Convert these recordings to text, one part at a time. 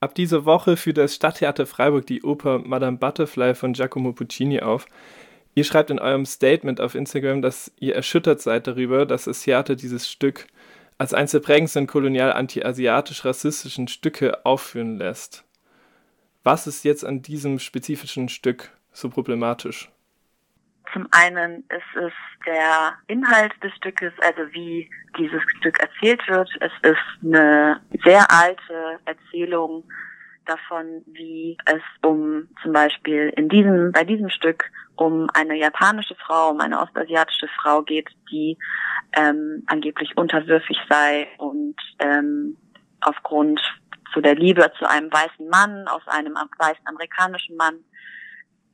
Ab dieser Woche führt das Stadttheater Freiburg die Oper Madame Butterfly von Giacomo Puccini auf. Ihr schreibt in eurem Statement auf Instagram, dass ihr erschüttert seid darüber, dass das Theater dieses Stück als eines der prägendsten kolonial anti-asiatisch-rassistischen Stücke aufführen lässt. Was ist jetzt an diesem spezifischen Stück so problematisch? Zum einen ist es der Inhalt des Stückes, also wie dieses Stück erzählt wird. Es ist eine sehr alte Erzählung davon, wie es um zum Beispiel in diesem, bei diesem Stück um eine japanische Frau, um eine ostasiatische Frau geht, die ähm, angeblich unterwürfig sei und ähm, aufgrund zu der Liebe zu einem weißen Mann, aus einem weißen amerikanischen Mann,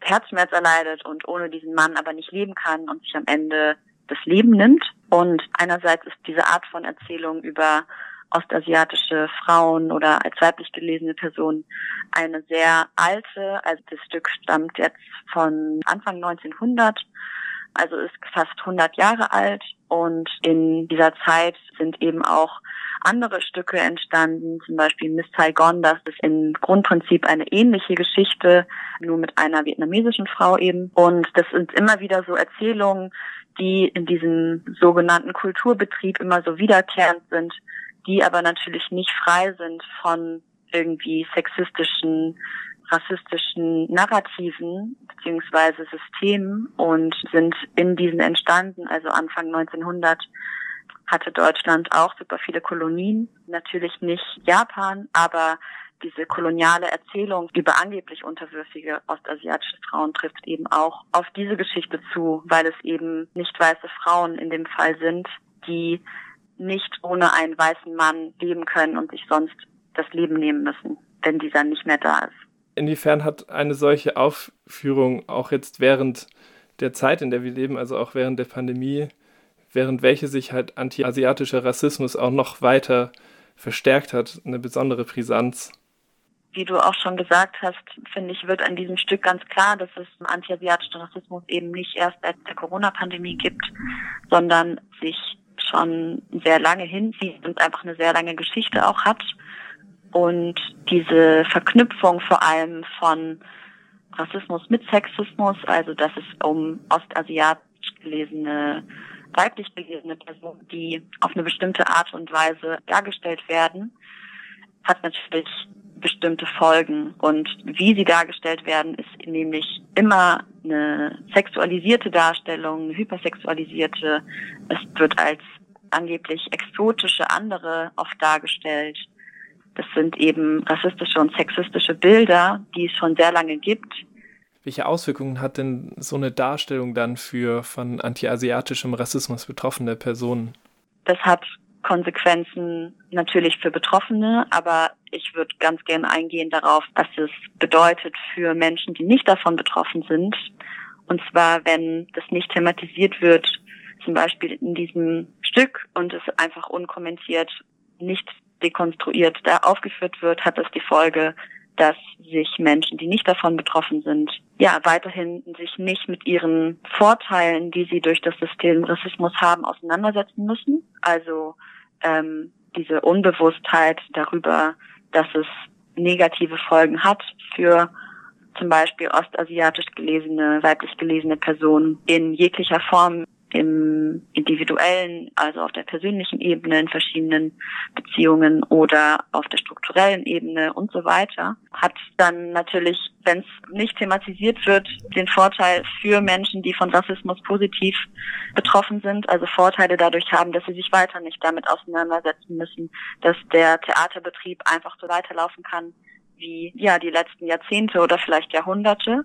Herzschmerz erleidet und ohne diesen Mann aber nicht leben kann und sich am Ende das Leben nimmt. Und einerseits ist diese Art von Erzählung über ostasiatische Frauen oder als weiblich gelesene Personen eine sehr alte, also das Stück stammt jetzt von Anfang 1900, also ist fast 100 Jahre alt. Und in dieser Zeit sind eben auch andere Stücke entstanden, zum Beispiel Miss Saigon, das ist im Grundprinzip eine ähnliche Geschichte, nur mit einer vietnamesischen Frau eben. Und das sind immer wieder so Erzählungen, die in diesem sogenannten Kulturbetrieb immer so wiederkehrend sind, die aber natürlich nicht frei sind von irgendwie sexistischen rassistischen Narrativen beziehungsweise Systemen und sind in diesen entstanden, also Anfang 1900 hatte Deutschland auch super viele Kolonien. Natürlich nicht Japan, aber diese koloniale Erzählung über angeblich unterwürfige ostasiatische Frauen trifft eben auch auf diese Geschichte zu, weil es eben nicht weiße Frauen in dem Fall sind, die nicht ohne einen weißen Mann leben können und sich sonst das Leben nehmen müssen, wenn dieser nicht mehr da ist. Inwiefern hat eine solche Aufführung auch jetzt während der Zeit, in der wir leben, also auch während der Pandemie, während welche sich halt anti-asiatischer Rassismus auch noch weiter verstärkt hat, eine besondere Brisanz. Wie du auch schon gesagt hast, finde ich, wird an diesem Stück ganz klar, dass es anti-asiatischen Rassismus eben nicht erst seit der Corona-Pandemie gibt, sondern sich schon sehr lange hinzieht und einfach eine sehr lange Geschichte auch hat. Und diese Verknüpfung vor allem von Rassismus mit Sexismus, also dass es um ostasiatisch gelesene weiblich gelesene Personen, die auf eine bestimmte Art und Weise dargestellt werden, hat natürlich bestimmte Folgen. Und wie sie dargestellt werden, ist nämlich immer eine sexualisierte Darstellung, eine hypersexualisierte. Es wird als angeblich exotische andere oft dargestellt. Das sind eben rassistische und sexistische Bilder, die es schon sehr lange gibt welche Auswirkungen hat denn so eine Darstellung dann für von antiasiatischem Rassismus betroffene Personen? Das hat Konsequenzen natürlich für Betroffene, aber ich würde ganz gerne eingehen darauf, was es bedeutet für Menschen, die nicht davon betroffen sind. Und zwar, wenn das nicht thematisiert wird, zum Beispiel in diesem Stück und es einfach unkommentiert, nicht dekonstruiert da aufgeführt wird, hat das die Folge, dass sich Menschen, die nicht davon betroffen sind, ja, weiterhin sich nicht mit ihren Vorteilen, die sie durch das System Rassismus haben, auseinandersetzen müssen. Also ähm, diese Unbewusstheit darüber, dass es negative Folgen hat für zum Beispiel ostasiatisch gelesene, weiblich gelesene Personen in jeglicher Form im individuellen, also auf der persönlichen Ebene in verschiedenen Beziehungen oder auf der strukturellen Ebene und so weiter, hat dann natürlich, wenn es nicht thematisiert wird, den Vorteil für Menschen, die von Rassismus positiv betroffen sind, also Vorteile dadurch haben, dass sie sich weiter nicht damit auseinandersetzen müssen, dass der Theaterbetrieb einfach so weiterlaufen kann wie ja die letzten Jahrzehnte oder vielleicht Jahrhunderte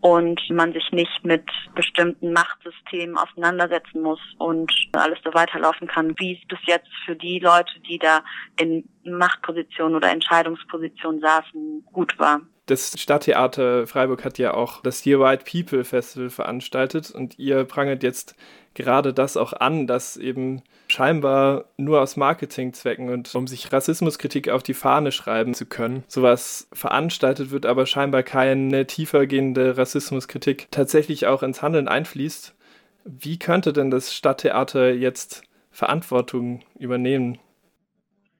und man sich nicht mit bestimmten Machtsystemen auseinandersetzen muss und alles so weiterlaufen kann, wie es bis jetzt für die Leute, die da in Machtpositionen oder Entscheidungspositionen saßen, gut war. Das Stadttheater Freiburg hat ja auch das Dear White People Festival veranstaltet und ihr prangert jetzt gerade das auch an, dass eben scheinbar nur aus Marketingzwecken und um sich Rassismuskritik auf die Fahne schreiben zu können, sowas veranstaltet wird, aber scheinbar keine tiefergehende Rassismuskritik tatsächlich auch ins Handeln einfließt. Wie könnte denn das Stadttheater jetzt Verantwortung übernehmen?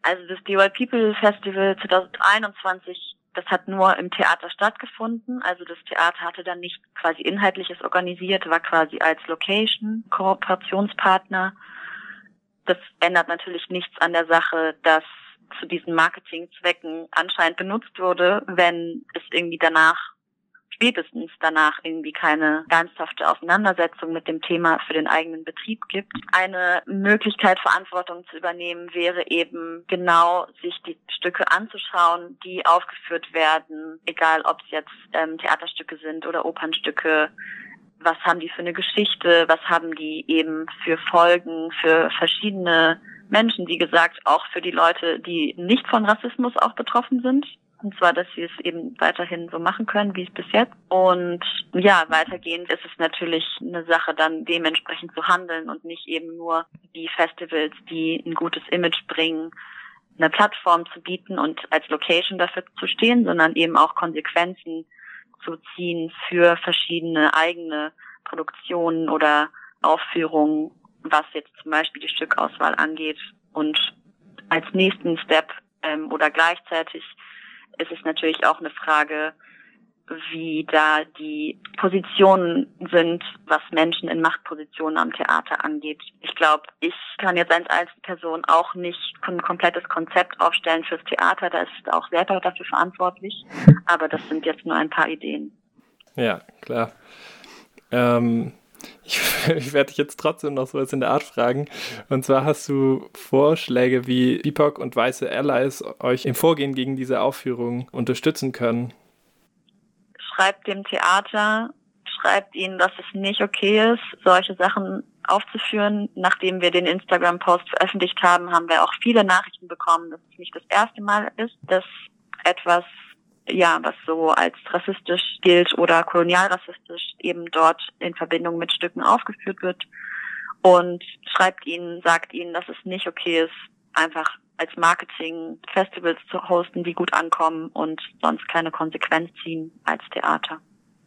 Also das DY People Festival 2021, das hat nur im Theater stattgefunden. Also das Theater hatte dann nicht quasi inhaltliches organisiert, war quasi als Location, Kooperationspartner. Das ändert natürlich nichts an der Sache, dass zu diesen Marketingzwecken anscheinend benutzt wurde, wenn es irgendwie danach spätestens danach irgendwie keine ernsthafte Auseinandersetzung mit dem Thema für den eigenen Betrieb gibt. Eine Möglichkeit, Verantwortung zu übernehmen, wäre eben genau, sich die Stücke anzuschauen, die aufgeführt werden, egal ob es jetzt ähm, Theaterstücke sind oder Opernstücke, was haben die für eine Geschichte, was haben die eben für Folgen für verschiedene Menschen, wie gesagt, auch für die Leute, die nicht von Rassismus auch betroffen sind. Und zwar, dass sie es eben weiterhin so machen können, wie es bis jetzt. Und ja, weitergehend ist es natürlich eine Sache, dann dementsprechend zu handeln und nicht eben nur die Festivals, die ein gutes Image bringen, eine Plattform zu bieten und als Location dafür zu stehen, sondern eben auch Konsequenzen zu ziehen für verschiedene eigene Produktionen oder Aufführungen, was jetzt zum Beispiel die Stückauswahl angeht. Und als nächsten Step ähm, oder gleichzeitig ist es natürlich auch eine Frage, wie da die Positionen sind, was Menschen in Machtpositionen am Theater angeht. Ich glaube, ich kann jetzt als Einzelperson auch nicht ein komplettes Konzept aufstellen fürs Theater, da ist auch selber dafür verantwortlich, aber das sind jetzt nur ein paar Ideen. Ja, klar. Ähm, ich, ich werde dich jetzt trotzdem noch so was in der Art fragen. Und zwar hast du Vorschläge, wie BIPOC und weiße Allies euch im Vorgehen gegen diese Aufführung unterstützen können? Schreibt dem Theater, schreibt ihnen, dass es nicht okay ist, solche Sachen aufzuführen. Nachdem wir den Instagram-Post veröffentlicht haben, haben wir auch viele Nachrichten bekommen, dass es nicht das erste Mal ist, dass etwas ja, was so als rassistisch gilt oder kolonialrassistisch eben dort in Verbindung mit Stücken aufgeführt wird und schreibt ihnen, sagt ihnen, dass es nicht okay ist, einfach als Marketing Festivals zu hosten, die gut ankommen und sonst keine Konsequenz ziehen als Theater.